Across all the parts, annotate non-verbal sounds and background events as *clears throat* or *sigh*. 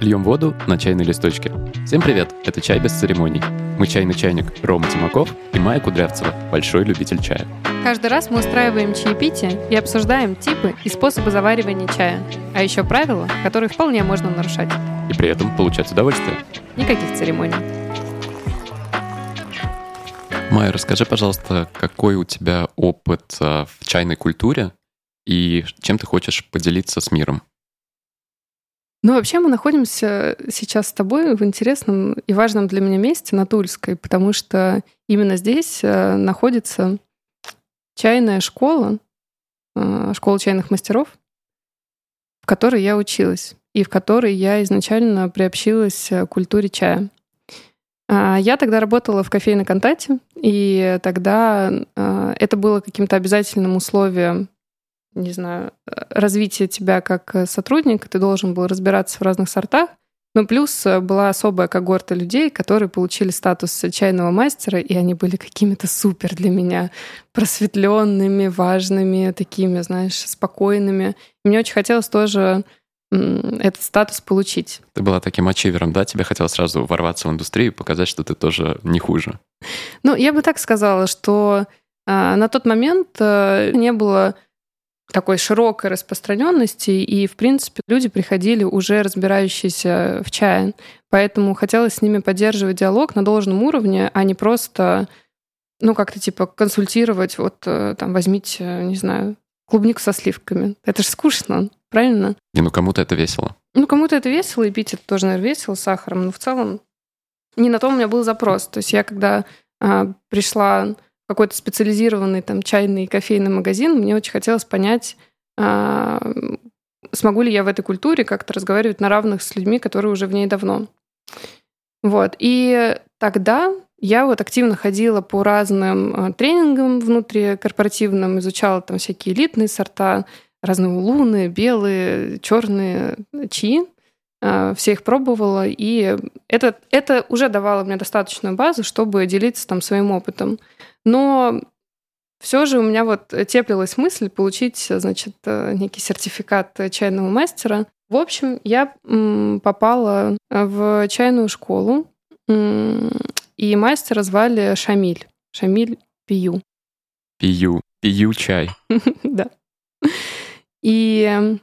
Льем воду на чайной листочке. Всем привет, это «Чай без церемоний». Мы чайный чайник Рома Тимаков и Майя Кудрявцева, большой любитель чая. Каждый раз мы устраиваем чаепитие и обсуждаем типы и способы заваривания чая, а еще правила, которые вполне можно нарушать. И при этом получать удовольствие. Никаких церемоний. Майя, расскажи, пожалуйста, какой у тебя опыт а, в чайной культуре и чем ты хочешь поделиться с миром? Ну, вообще мы находимся сейчас с тобой в интересном и важном для меня месте на Тульской, потому что именно здесь э, находится чайная школа, э, школа чайных мастеров, в которой я училась и в которой я изначально приобщилась к культуре чая. А, я тогда работала в кофейной контакте, и тогда э, это было каким-то обязательным условием не знаю, развития тебя как э, сотрудника, ты должен был разбираться в разных сортах. Но плюс э, была особая когорта людей, которые получили статус чайного мастера, и они были какими-то супер для меня просветленными, важными, такими, знаешь, спокойными. И мне очень хотелось тоже этот статус получить. Ты была таким ачивером, да? Тебе хотелось сразу ворваться в индустрию и показать, что ты тоже не хуже. Ну, я бы так сказала, что а, на тот момент а, не было такой широкой распространенности, и, в принципе, люди приходили уже разбирающиеся в чае. Поэтому хотелось с ними поддерживать диалог на должном уровне, а не просто, ну, как-то типа консультировать, вот э, там возьмите, не знаю, клубнику со сливками. Это же скучно, правильно? Не, ну кому-то это весело. Ну, кому-то это весело, и пить это тоже, наверное, весело с сахаром, но в целом не на то у меня был запрос. То есть я когда а, пришла какой-то специализированный там чайный кофейный магазин, мне очень хотелось понять, а, смогу ли я в этой культуре как-то разговаривать на равных с людьми, которые уже в ней давно. Вот. И тогда я вот активно ходила по разным а, тренингам внутрикорпоративным, изучала там всякие элитные сорта, разные улуны, белые, черные, чаи. А, все их пробовала, и это, это уже давало мне достаточную базу, чтобы делиться там своим опытом. Но все же у меня вот теплилась мысль получить, значит, э, некий сертификат чайного мастера. В общем, я попала в чайную школу, и мастера звали Шамиль. Шамиль Пию. Пию. Пию чай. *laughs* Да. И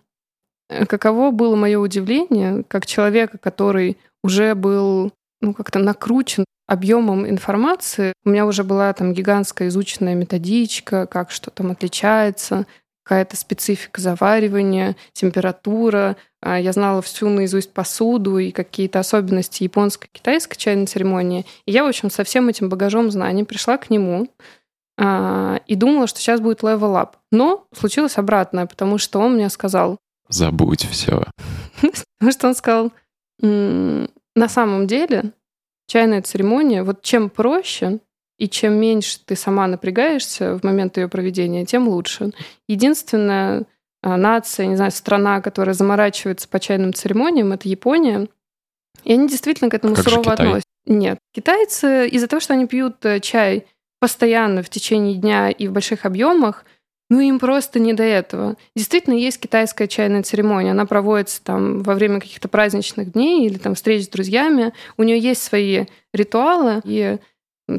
э, каково было мое удивление, как человека, который уже был ну, как-то накручен объемом информации. У меня уже была там гигантская изученная методичка, как что там отличается, какая-то специфика заваривания, температура. А, я знала всю наизусть посуду и какие-то особенности японской, китайской чайной церемонии. И я, в общем, со всем этим багажом знаний пришла к нему а, и думала, что сейчас будет level up. Но случилось обратное, потому что он мне сказал... Забудь все. *laughs* Потому что он сказал, на самом деле чайная церемония, вот чем проще и чем меньше ты сама напрягаешься в момент ее проведения, тем лучше. Единственная а, нация, не знаю, страна, которая заморачивается по чайным церемониям, это Япония. И они действительно к этому как сурово относятся. Нет. Китайцы из-за того, что они пьют э, чай постоянно в течение дня и в больших объемах, ну, им просто не до этого. Действительно, есть китайская чайная церемония. Она проводится там во время каких-то праздничных дней или там встреч с друзьями. У нее есть свои ритуалы, и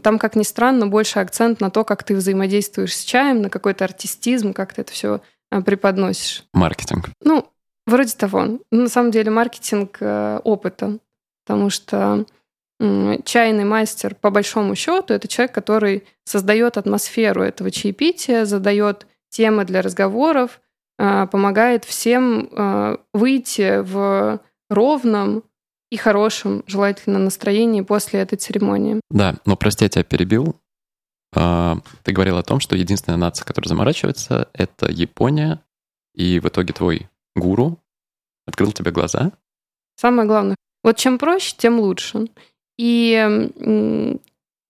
там, как ни странно, больше акцент на то, как ты взаимодействуешь с чаем, на какой-то артистизм, как ты это все а, преподносишь. Маркетинг. Ну, вроде того. Ну, на самом деле маркетинг э, опыта. Потому что чайный мастер, по большому счету, это человек, который создает атмосферу этого чаепития, задает темы для разговоров, а, помогает всем а, выйти в ровном и хорошем, желательно, настроении после этой церемонии. Да, но прости, я тебя перебил. А, ты говорил о том, что единственная нация, которая заморачивается, это Япония, и в итоге твой гуру открыл тебе глаза. Самое главное. Вот чем проще, тем лучше. И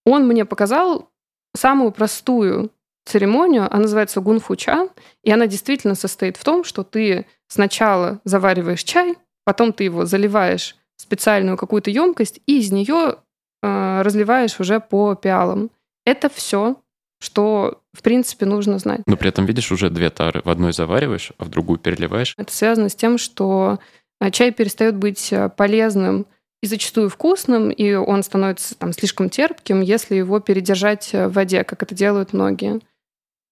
он мне показал самую простую церемонию, она называется гунфуча, и она действительно состоит в том, что ты сначала завариваешь чай, потом ты его заливаешь в специальную какую-то емкость, и из нее э, разливаешь уже по пиалам. Это все, что, в принципе, нужно знать. Но при этом, видишь, уже две тары. В одной завариваешь, а в другую переливаешь. Это связано с тем, что а чай перестает быть э, полезным и зачастую вкусным, и он становится там слишком терпким, если его передержать в воде, как это делают многие.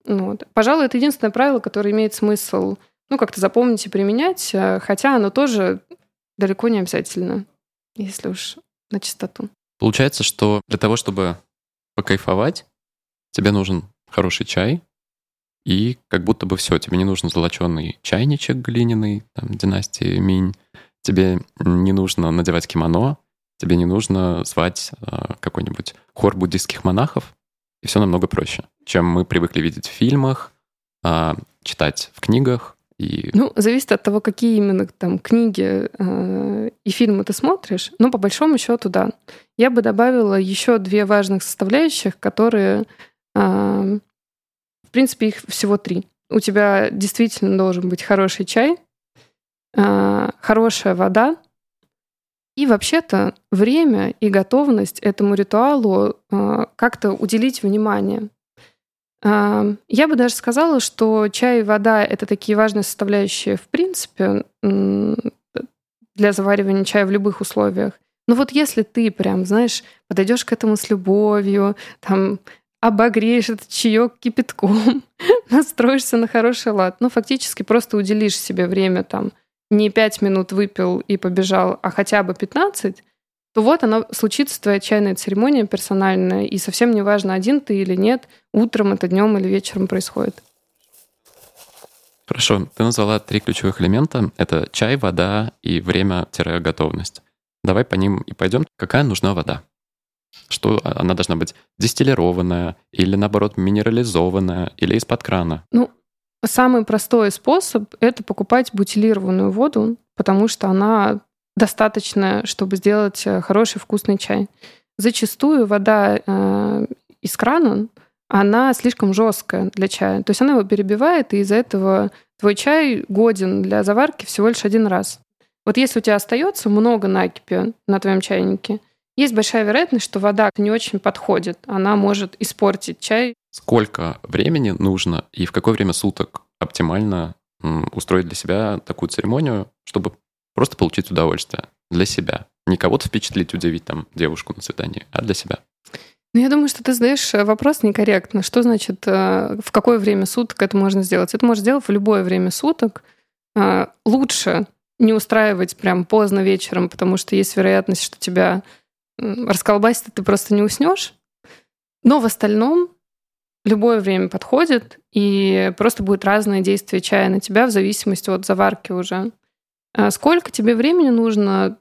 Вот. Пожалуй, это единственное правило, которое имеет смысл ну, как-то запомнить и применять, хотя оно тоже далеко не обязательно, если уж на чистоту. Получается, что для того, чтобы покайфовать, тебе нужен хороший чай, и как будто бы все, тебе не нужен золоченый чайничек глиняный, там, династии Минь, тебе не нужно надевать кимоно, тебе не нужно звать э, какой-нибудь хор буддийских монахов, все намного проще, чем мы привыкли видеть в фильмах, э, читать в книгах, и... Ну, зависит от того, какие именно там книги э, и фильмы ты смотришь. Но по большому счету, да. Я бы добавила еще две важных составляющих, которые, э, в принципе, их всего три. У тебя действительно должен быть хороший чай, хорошая вода, и вообще-то время и готовность этому ритуалу э, как-то уделить внимание. Я бы даже сказала, что чай и вода — это такие важные составляющие в принципе для заваривания чая в любых условиях. Но вот если ты прям, знаешь, подойдешь к этому с любовью, там, обогреешь этот чаек кипятком, *laughs* настроишься на хороший лад, ну, фактически просто уделишь себе время там, не пять минут выпил и побежал, а хотя бы 15, то вот она случится, твоя чайная церемония персональная, и совсем не важно, один ты или нет, утром это днем или вечером происходит. Хорошо, ты назвала три ключевых элемента. Это чай, вода и время-готовность. Давай по ним и пойдем. Какая нужна вода? Что она должна быть дистиллированная или, наоборот, минерализованная или из-под крана? Ну, самый простой способ — это покупать бутилированную воду, потому что она достаточно, чтобы сделать э, хороший вкусный чай. Зачастую вода э, из крана, она слишком жесткая для чая. То есть она его перебивает, и из-за этого твой чай годен для заварки всего лишь один раз. Вот если у тебя остается много накипи на твоем чайнике, есть большая вероятность, что вода не очень подходит. Она может испортить чай. Сколько времени нужно и в какое время суток оптимально устроить для себя такую церемонию, чтобы Просто получить удовольствие для себя. Не кого-то впечатлить, удивить там девушку на свидании, а для себя. Ну, я думаю, что ты задаешь э, вопрос некорректно. Что значит, э, в какое время суток это можно сделать? Это можно сделать в любое время суток. Э, лучше не устраивать прям поздно вечером, потому что есть вероятность, что тебя расколбасит, и ты просто не уснешь. Но в остальном любое время подходит, и просто будет разное действие чая на тебя в зависимости от заварки уже. А сколько тебе времени нужно?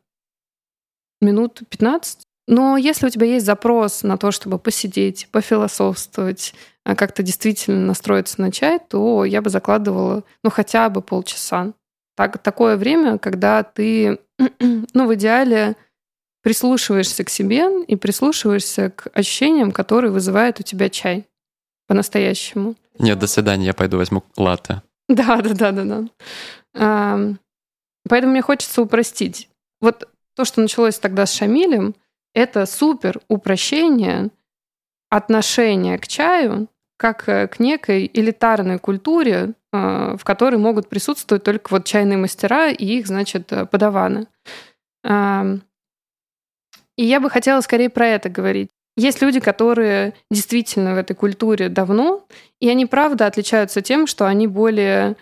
Минут 15? Но если у тебя есть запрос на то, чтобы посидеть, пофилософствовать, а как-то действительно настроиться на чай, то я бы закладывала, ну, хотя бы полчаса. Так, такое время, когда ты, *clears throat* ну, в идеале прислушиваешься к себе и прислушиваешься к ощущениям, которые вызывает у тебя чай по-настоящему. Нет, до свидания, я пойду возьму латте. *laughs* Да, да, да, да, да. Поэтому мне хочется упростить. Вот то, что началось тогда с Шамилем, это супер упрощение отношения к чаю как э, к некой элитарной культуре, э, в которой могут присутствовать только вот чайные мастера и их, значит, э, подаваны. И я бы хотела скорее про это говорить. Есть люди, которые действительно в этой культуре давно, и они, правда, отличаются тем, что они более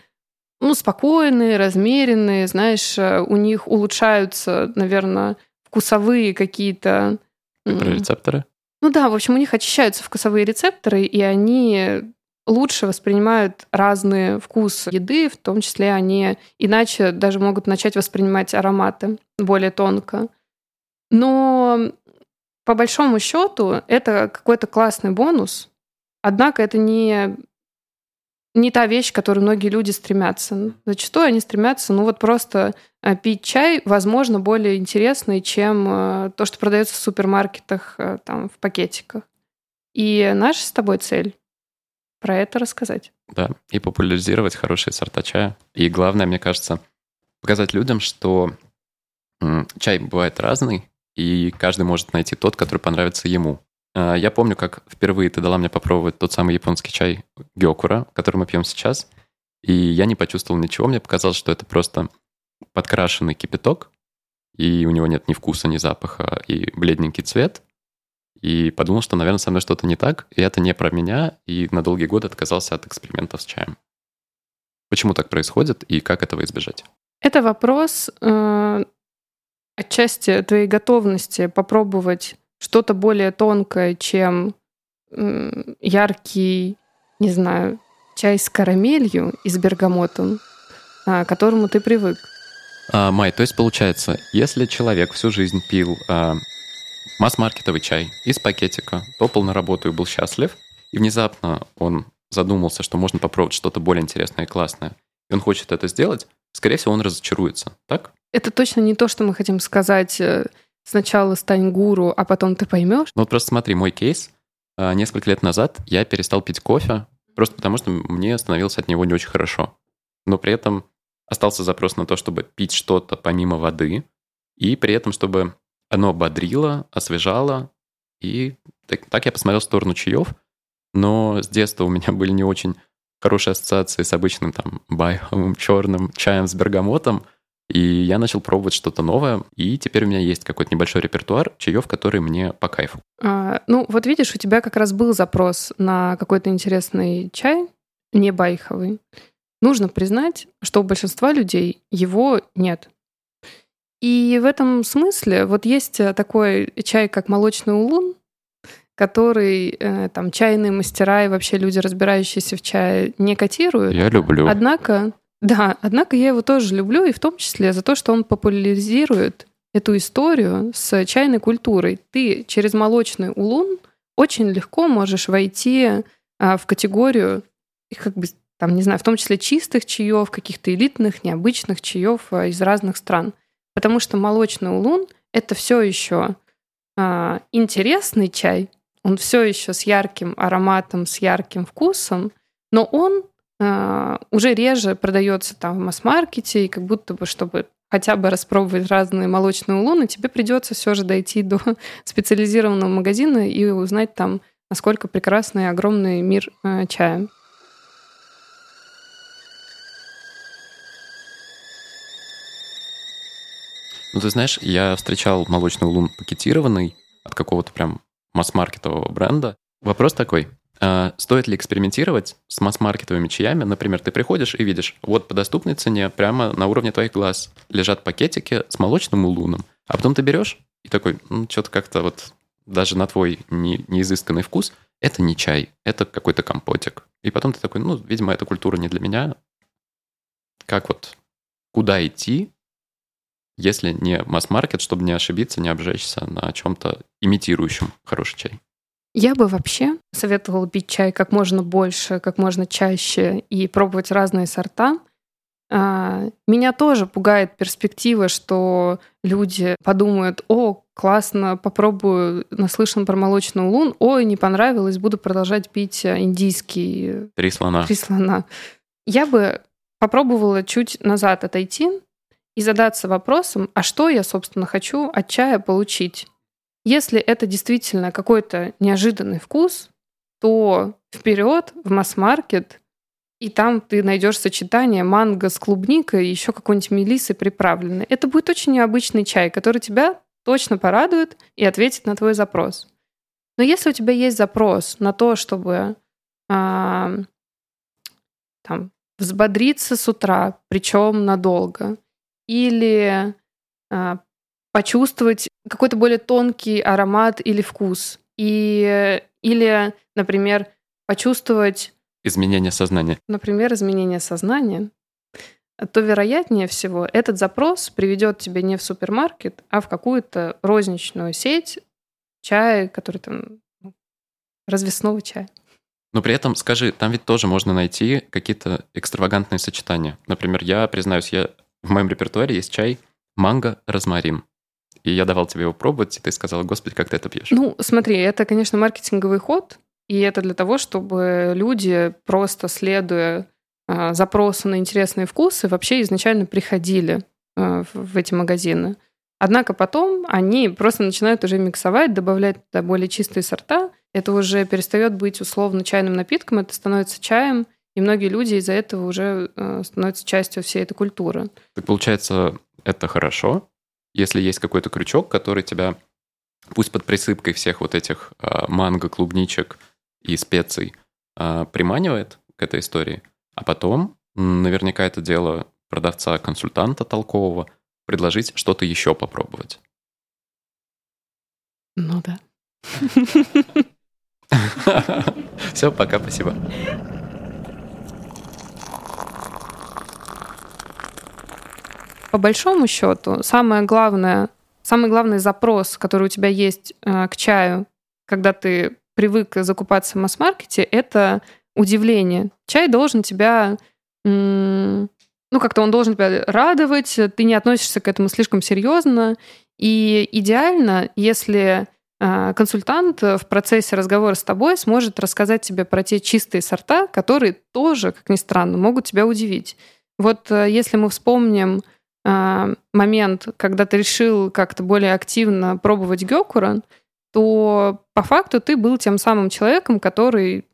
ну, спокойные, размеренные, знаешь, э, у них улучшаются, наверное, вкусовые какие-то... Рецепторы? Ну да, в общем, у них очищаются вкусовые рецепторы, и они лучше воспринимают разные вкусы еды, в том числе они иначе даже могут начать воспринимать ароматы более тонко. Но по большому счету это какой-то классный бонус, однако это не не та вещь, к которой многие люди стремятся. Зачастую они стремятся, ну вот просто э, пить чай, возможно, более интересный, чем э, то, что продается в супермаркетах, э, там, в пакетиках. И наша с тобой цель про это рассказать. Да, и популяризировать хорошие сорта чая. И главное, мне кажется, показать людям, что чай бывает разный, и каждый может найти тот, который понравится ему. А, я помню, как впервые ты дала мне попробовать тот самый японский чай гёкура, который мы пьем сейчас, и я не почувствовал ничего. Мне показалось, что это просто подкрашенный кипяток, и у него нет ни вкуса, ни запаха, и бледненький цвет. И подумал, что, наверное, со мной что-то не так, и это не про меня, и на долгие годы отказался от экспериментов с чаем. Почему так происходит и как этого избежать? Это вопрос э, отчасти твоей готовности попробовать что-то более тонкое, чем яркий, не знаю, чай с карамелью и с бергамотом, э, к которому ты привык. А, Май, то есть получается, если человек всю жизнь пил а, масс-маркетовый чай из пакетика, топал на работу и был счастлив, и внезапно он задумался, что можно попробовать что-то более интересное и классное, и он хочет это сделать, скорее всего, он разочаруется, так? Это точно не то, что мы хотим сказать э, сначала стань гуру, а потом ты поймешь. Ну вот просто смотри, мой кейс. А, несколько лет назад я перестал пить кофе, просто потому что мне становилось от него не очень хорошо. Но при этом остался запрос на то, чтобы пить что-то помимо воды, и при этом, чтобы оно бодрило, освежало, и так, так я посмотрел в сторону чаев, но с детства у меня *laughs* были не очень хорошие ассоциации с обычным там байховым черным чаем с бергамотом, и я начал пробовать что-то новое, и теперь у меня есть какой-то небольшой репертуар чаев, которые мне по кайфу. А, ну, вот видишь, у тебя как раз был запрос на какой-то интересный чай, не байховый. Нужно признать, что у большинства людей его нет. И в этом смысле вот есть э, такой чай, как молочный улун, который э, там чайные мастера и вообще люди, разбирающиеся в чае, не котируют. Я люблю. Однако, да, однако я его тоже люблю, и в том числе за то, что он популяризирует эту историю с чайной культурой. Ты через молочный улун очень легко можешь войти а, в категорию как бы там, не знаю, в том числе чистых чаев, каких-то элитных, необычных чаев а, из разных стран. Потому что молочный улун — это все еще а, интересный чай, он все еще с ярким ароматом, с ярким вкусом, но он уже реже продается там в масс-маркете, и как будто бы, чтобы хотя бы распробовать разные молочные улуны, тебе придется все же дойти до *laughs* специализированного магазина и узнать там, насколько прекрасный и огромный мир э, чая. Ну, ты знаешь, я встречал молочный улун пакетированный от какого-то прям масс-маркетового бренда. Вопрос такой. А стоит ли экспериментировать с масс-маркетовыми чаями? Например, ты приходишь и видишь, вот по доступной цене, прямо на уровне твоих глаз, лежат пакетики с молочным улуном. А потом ты берешь и такой, ну, что-то как-то вот даже на твой не, неизысканный вкус, это не чай, это какой-то компотик. И потом ты такой, ну, видимо, эта культура не для меня. Как вот, куда идти, если не масс-маркет, чтобы не ошибиться, не обжечься на чем-то имитирующем хороший чай. Я бы вообще советовала пить чай как можно больше, как можно чаще и пробовать разные сорта. А, меня тоже пугает перспектива, что люди подумают, о, классно, попробую, наслышан про молочный улун, ой, не понравилось, буду продолжать пить индийский... Три слона. Три слона. Я бы попробовала чуть назад отойти и задаться вопросом, а что я, собственно, хочу от чая получить. Если это действительно какой-то неожиданный вкус, то вперед в масс-маркет, и там ты найдешь сочетание манго с клубникой и еще какой-нибудь мелиссой приправленной. Это будет очень необычный чай, который тебя точно порадует и ответит на твой запрос. Но если у тебя есть запрос на то, чтобы а, там, взбодриться с утра, причем надолго, или а, почувствовать какой-то более тонкий аромат или вкус. И, или, например, почувствовать... Изменение сознания. Например, изменение сознания то вероятнее всего этот запрос приведет тебя не в супермаркет, а в какую-то розничную сеть чая, который там ну, развесного чая. Но при этом, скажи, там ведь тоже можно найти какие-то экстравагантные сочетания. Например, я, признаюсь, я в моем репертуаре есть чай манго-розмарин. И я давал тебе его пробовать, и ты сказала, господи, как ты это пьешь? Ну, смотри, это, конечно, маркетинговый ход, и это для того, чтобы люди, просто следуя э, запросу на интересные вкусы, вообще изначально приходили э, в эти магазины. Однако потом они просто начинают уже миксовать, добавлять туда более чистые сорта. Это уже перестает быть условно чайным напитком, это становится чаем, и многие люди из-за этого уже э, становятся частью всей этой культуры. Так получается, это хорошо, если есть какой-то крючок, который тебя, пусть под присыпкой всех вот этих э, манго, клубничек и специй, э, приманивает к этой истории, а потом наверняка это дело продавца-консультанта толкового предложить что-то еще попробовать. Ну да. *laughs* Все, пока, спасибо. По большому счету, самое главное, самый главный запрос, который у тебя есть э, к чаю, когда ты привык закупаться в масс-маркете, это удивление. Чай должен тебя, ну, как-то он должен тебя радовать, ты не относишься к этому слишком серьезно. И идеально, если а, консультант в процессе разговора с тобой сможет рассказать тебе про те чистые сорта, которые тоже, как ни странно, могут тебя удивить. Вот э, если мы вспомним момент, когда ты решил как-то более активно пробовать гёкуран, то по факту ты был тем самым человеком, который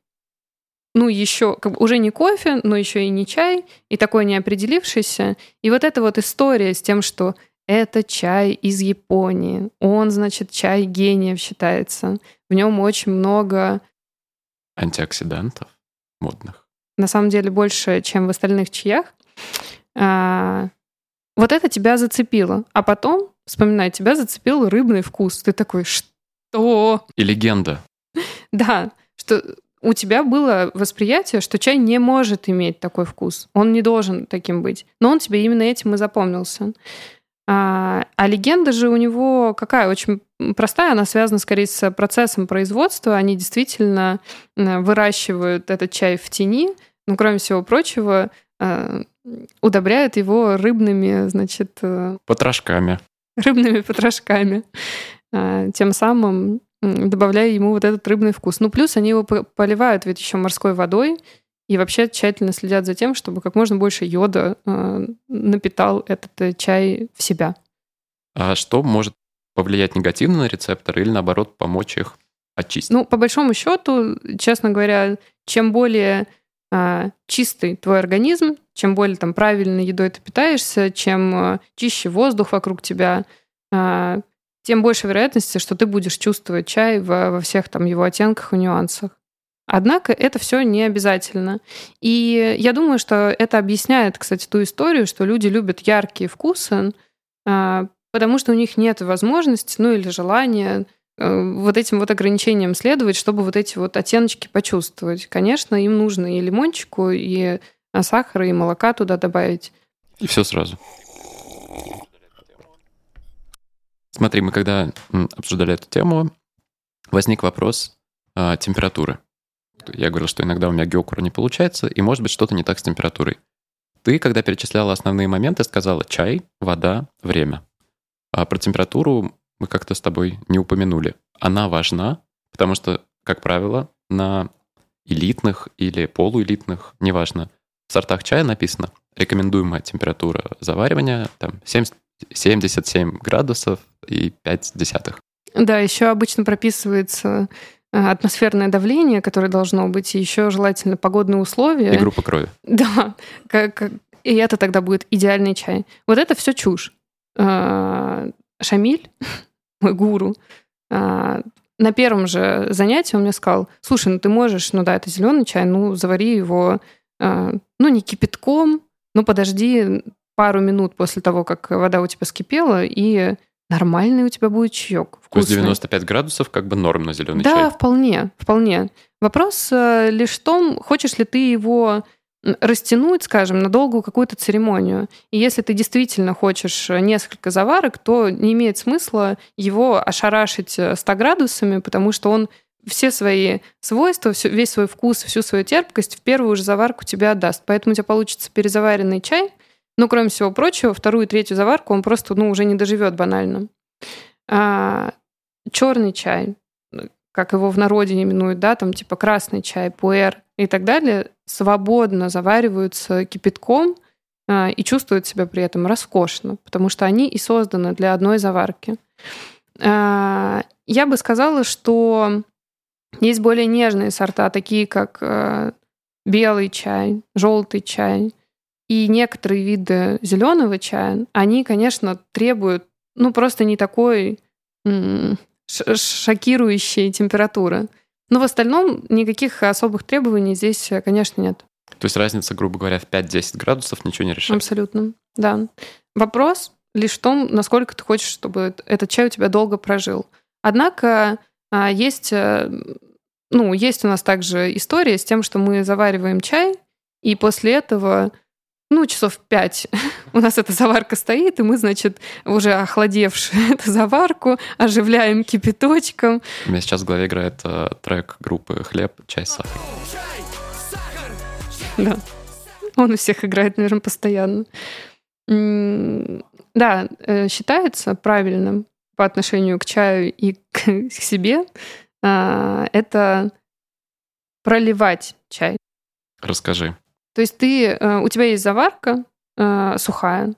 ну, еще как бы уже не кофе, но еще и не чай, и такой неопределившийся. И вот эта вот история с тем, что это чай из Японии. Он, значит, чай гениев считается. В нем очень много... Антиоксидантов модных. На самом деле больше, чем в остальных чаях. А, вот это тебя зацепило. А потом, вспоминай, тебя зацепил рыбный вкус. Ты такой, что? И легенда. *laughs* Да, что у тебя было восприятие, что чай не может иметь такой вкус. Он не должен таким быть. Но он тебе именно этим и запомнился. А, а легенда же у него какая? Очень простая, она связана скорее с процессом производства. Они действительно выращивают этот чай в тени, но, кроме всего прочего, а, удобряют его рыбными, значит... Э, потрошками. Рыбными потрошками. А, тем самым добавляя ему вот этот рыбный вкус. Ну, плюс они его поливают ведь еще морской водой, и вообще тщательно следят за тем, чтобы как можно больше йода э, напитал этот э, чай в себя. А что может повлиять негативно на рецепторы или наоборот помочь их очистить? Ну, по большому счету, честно говоря, чем более чистый твой организм, чем более там правильной едой ты питаешься, чем э, чище воздух вокруг тебя, э, тем больше вероятности, что ты будешь чувствовать чай во, во всех там его оттенках и нюансах. Однако это все не обязательно. И я думаю, что это объясняет, кстати, ту историю, что люди любят яркие вкусы, а, потому что у них нет возможности, ну или желания вот этим вот ограничениям следовать, чтобы вот эти вот оттеночки почувствовать. Конечно, им нужно и лимончику, и а, сахара, и молока туда добавить. И все сразу. Смотри, мы когда обсуждали эту тему, возник вопрос а, температуры. Я говорил, что иногда у меня геокура не получается, и может быть что-то не так с температурой. Ты, когда перечисляла основные моменты, сказала чай, вода, время. А про температуру мы как-то с тобой не упомянули. Она важна, потому что, как правило, на элитных или полуэлитных, неважно, в сортах чая написано рекомендуемая температура заваривания там 70, 77 градусов и 5 десятых. Да, еще обычно прописывается Э, атмосферное давление, которое должно быть, и еще желательно погодные условия. И группа крови. Да, как, и это тогда будет идеальный чай. Вот это все чушь. Э, Шамиль, мой гуру, э, на первом же занятии он мне сказал, слушай, ну ты можешь, ну да, это зеленый чай, ну завари его, ну не кипятком, ну подожди пару минут после того, как вода у тебя скипела, и нормальный у тебя будет чаек. Вкусный. То есть 95 градусов как бы норм на зеленый да, чай? Да, вполне, вполне. Вопрос э, лишь в том, хочешь ли ты его растянуть, скажем, на долгую какую-то церемонию. И если ты действительно хочешь несколько заварок, то не имеет смысла его ошарашить 100 э, градусами, потому что он все свои свойства, весь свой вкус, всю свою терпкость в первую же заварку тебе отдаст. Поэтому у тебя получится перезаваренный чай, но, кроме всего прочего, вторую и третью заварку он просто ну, уже не доживет банально. А, черный чай, как его в народе именуют, да, там типа красный чай, пуэр и так далее, свободно завариваются кипятком а, и чувствуют себя при этом роскошно, потому что они и созданы для одной заварки. А, я бы сказала, что есть более нежные сорта, такие как белый чай, желтый чай и некоторые виды зеленого чая, они, конечно, требуют, ну, просто не такой шокирующей температуры. Но в остальном никаких особых требований здесь, конечно, нет. То есть разница, грубо говоря, в 5-10 градусов ничего не решает? Абсолютно, да. Вопрос лишь в том, насколько ты хочешь, чтобы этот чай у тебя долго прожил. Однако а, есть, э, ну, есть у нас также история с тем, что мы завариваем чай, и после этого ну, часов пять *laughs* у нас эта заварка стоит, и мы, значит, уже охладевшую *laughs* эту заварку оживляем кипяточком. У меня сейчас в голове играет э, трек группы «Хлеб, чай, сахар». Да. Он у всех играет, наверное, постоянно. Да, э, считается правильным по отношению к чаю и к *laughs* себе а, это проливать чай. Расскажи. То есть ты, э, у тебя есть заварка э, сухая,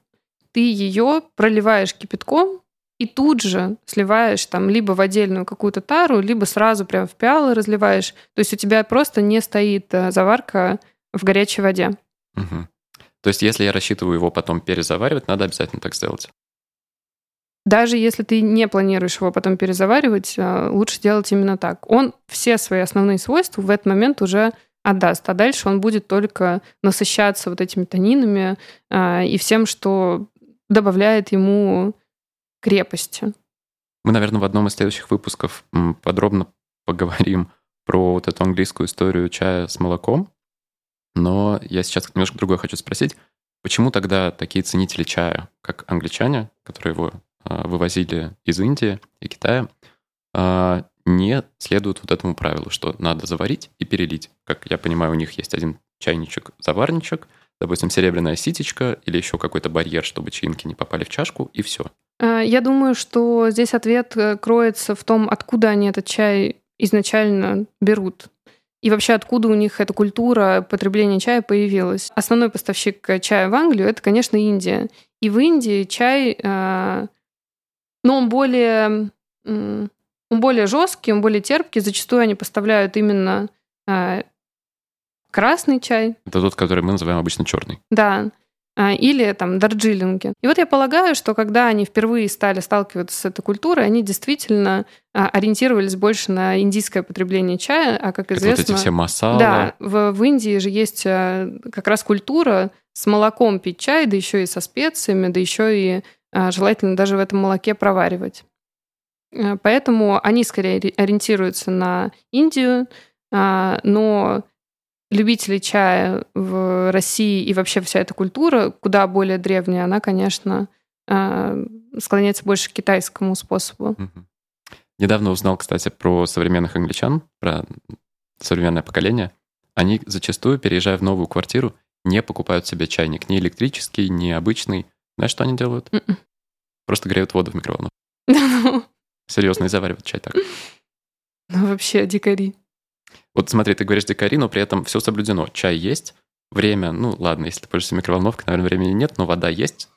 ты ее проливаешь кипятком и тут же сливаешь там либо в отдельную какую-то тару, либо сразу прям в пиалы разливаешь. То есть у тебя просто не стоит заварка в горячей воде. Угу. То есть если я рассчитываю его потом перезаваривать, надо обязательно так сделать? Даже если ты не планируешь его потом перезаваривать, э, лучше делать именно так. Он все свои основные свойства в этот момент уже отдаст, а дальше он будет только насыщаться вот этими танинами э, и всем, что добавляет ему крепости. Мы, наверное, в одном из следующих выпусков подробно поговорим про вот эту английскую историю чая с молоком. Но я сейчас немножко другое хочу спросить. Почему тогда такие ценители чая, как англичане, которые его э, вывозили из Индии и Китая, э, не следуют вот этому правилу, что надо заварить и перелить. Как я понимаю, у них есть один чайничек-заварничек, допустим, серебряная ситечка или еще какой-то барьер, чтобы чаинки не попали в чашку, и все. А, я думаю, что здесь ответ э, кроется в том, откуда они этот чай изначально берут. И вообще, откуда у них эта культура потребления чая появилась? Основной поставщик чая в Англию это, конечно, Индия. И в Индии чай, э, ну, он более, он более жесткий, он более терпкий. Зачастую они поставляют именно э, красный чай. Это тот, который мы называем обычно черный. Да. А, или там дарджилинги. И вот я полагаю, что когда они впервые стали сталкиваться с этой культурой, они действительно а, ориентировались больше на индийское потребление чая, а как известно... Это вот эти все масала. Да, в, в Индии же есть как раз культура с молоком пить чай, да еще и со специями, да еще и желательно даже в этом молоке проваривать. Поэтому они скорее ориентируются на Индию, но любителей чая в России и вообще вся эта культура куда более древняя, она, конечно, а, склоняется больше к китайскому способу. Недавно узнал, кстати, про современных англичан, про современное поколение. Они зачастую, переезжая в новую квартиру, не покупают себе чайник, ни электрический, ни обычный. Знаешь, что они делают? Mm-mm. М-м. Просто греют воду в микроволновку. *laughs* Серьезно, и заваривают чай так. *laughs* Ну, вообще, дикари. Вот смотри, ты говоришь дикари, но при этом все соблюдено. Чай есть, время, ну ладно, если ты пользуешься микроволновкой, наверное, времени нет, но вода есть,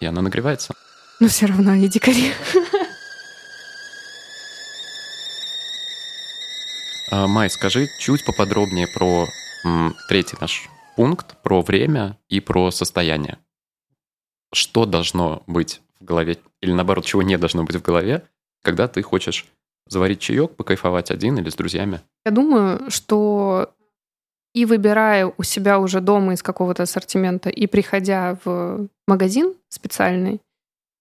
и она нагревается. Но все равно они дикари. А, Май, скажи чуть поподробнее про м, третий наш пункт, про время и про состояние. Что должно быть в голове, или наоборот, чего не должно быть в голове, когда ты хочешь заварить чаек, покайфовать один или с друзьями? Я думаю, что и выбирая у себя уже дома из какого-то ассортимента, и приходя в магазин специальный,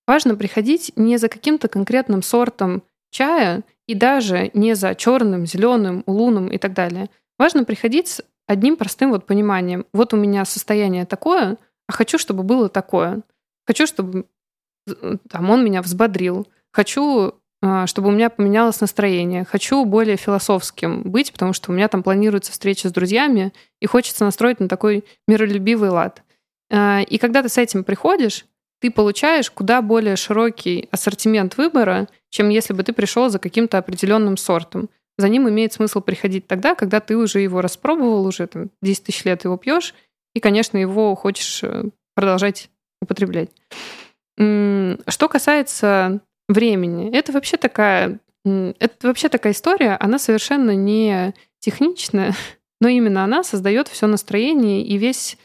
важно приходить не за каким-то конкретным сортом чая и даже не за черным, зеленым, улуном и так далее. Важно приходить с одним простым вот пониманием. Вот у меня состояние такое, а хочу, чтобы было такое. Хочу, чтобы э, там, он меня взбодрил. Хочу чтобы у меня поменялось настроение. Хочу более философским быть, потому что у меня там планируется встреча с друзьями, и хочется настроить на такой миролюбивый лад. А, и когда ты с этим приходишь, ты получаешь куда более широкий ассортимент выбора, чем если бы ты пришел за каким-то определенным сортом. За ним имеет смысл приходить тогда, когда ты уже его распробовал, уже там, 10 тысяч лет его пьешь, и, конечно, его хочешь э, продолжать употреблять. Что касается времени. Это вообще такая, это вообще такая история, она совершенно не техничная, *laughs* но именно она создает все настроение и весь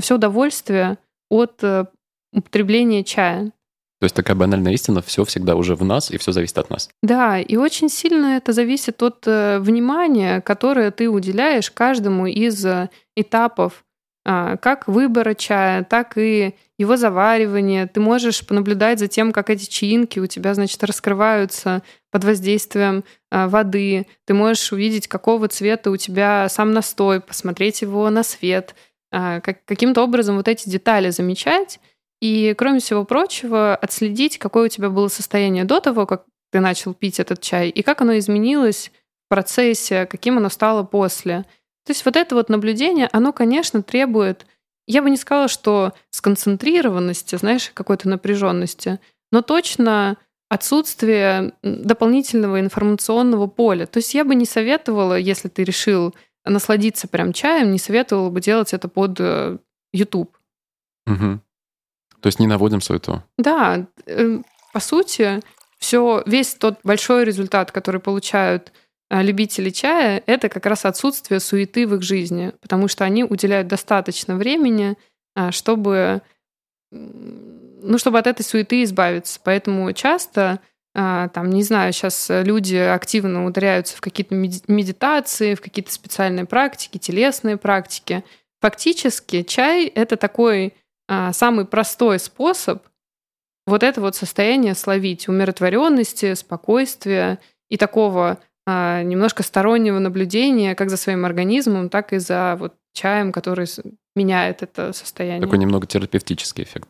все удовольствие от э, употребления чая. То есть такая банальная истина, все всегда уже в нас, и все зависит от нас. Да, и очень сильно это зависит от э, внимания, которое ты уделяешь каждому из э, этапов как выбора чая, так и его заваривания. Ты можешь понаблюдать за тем, как эти чаинки у тебя, значит, раскрываются под воздействием а, воды. Ты можешь увидеть, какого цвета у тебя сам настой, посмотреть его на свет, а, каким-то образом вот эти детали замечать и, кроме всего прочего, отследить, какое у тебя было состояние до того, как ты начал пить этот чай, и как оно изменилось в процессе, каким оно стало после. То есть вот это вот наблюдение, оно, конечно, требует, я бы не сказала, что сконцентрированности, знаешь, какой-то напряженности, но точно отсутствие дополнительного информационного поля. То есть я бы не советовала, если ты решил насладиться прям чаем, не советовала бы делать это под э, YouTube. Угу. То есть не наводим суету. Да, э, по сути, все, весь тот большой результат, который получают любители чая, это как раз отсутствие суеты в их жизни, потому что они уделяют достаточно времени, э, чтобы, ну, чтобы от этой суеты избавиться. Поэтому часто там, не знаю, сейчас люди активно ударяются в какие-то медитации, в какие-то специальные практики, телесные практики. Фактически чай — это такой а, самый простой способ вот это вот состояние словить, умиротворенности, спокойствия и такого а, немножко стороннего наблюдения как за своим организмом, так и за вот чаем, который меняет это состояние. Такой немного терапевтический эффект.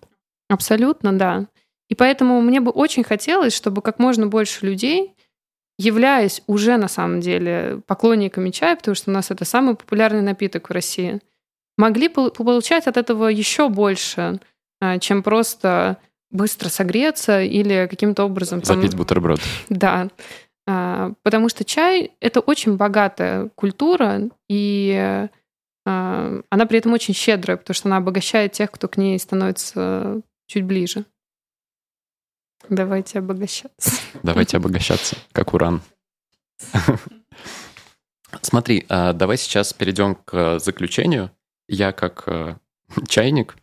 Абсолютно, да. И поэтому мне бы очень хотелось, чтобы как можно больше людей, являясь уже на самом деле поклонниками чая, потому что у нас это самый популярный напиток в России – могли получать от этого еще больше, а, чем просто быстро согреться или каким-то образом... Запить там... бутерброд. Да. А, потому что чай — это очень богатая культура, и а, она при этом очень щедрая, потому что она обогащает тех, кто к ней становится чуть ближе. Давайте обогащаться. Давайте обогащаться, как уран. Смотри, давай сейчас перейдем к заключению я как чайник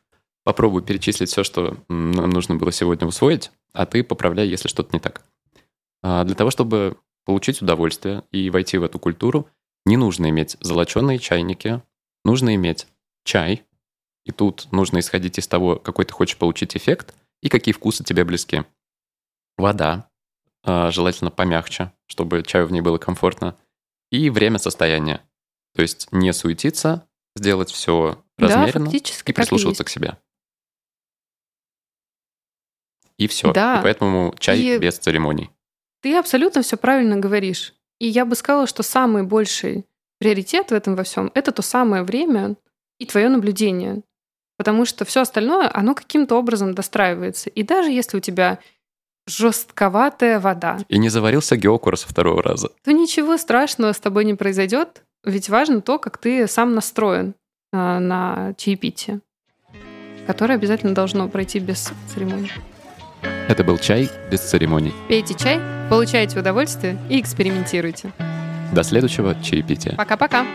попробую перечислить все, что нам нужно было сегодня усвоить, а ты поправляй, если что-то не так. А для того, чтобы получить удовольствие и войти в эту культуру, не нужно иметь золоченые чайники, нужно иметь чай, и тут нужно исходить из того, какой ты хочешь получить эффект и какие вкусы тебе близки. Вода, а, желательно помягче, чтобы чаю в ней было комфортно, и время состояния. То есть не суетиться, сделать все размеренно да, и прислушиваться к себе. И все. Да. И поэтому чай и без церемоний. Ты абсолютно все правильно говоришь. И я бы сказала, что самый больший приоритет в этом во всем это то самое время и твое наблюдение. Потому что все остальное, оно каким-то образом достраивается. И даже если у тебя жестковатая вода. И не заварился геокур со второго раза. То ничего страшного с тобой не произойдет, ведь важно то, как ты сам настроен э, на чаепитие, которое обязательно должно пройти без церемоний. Это был чай без церемоний. Пейте чай, получайте удовольствие и экспериментируйте. До следующего чаепития. Пока-пока.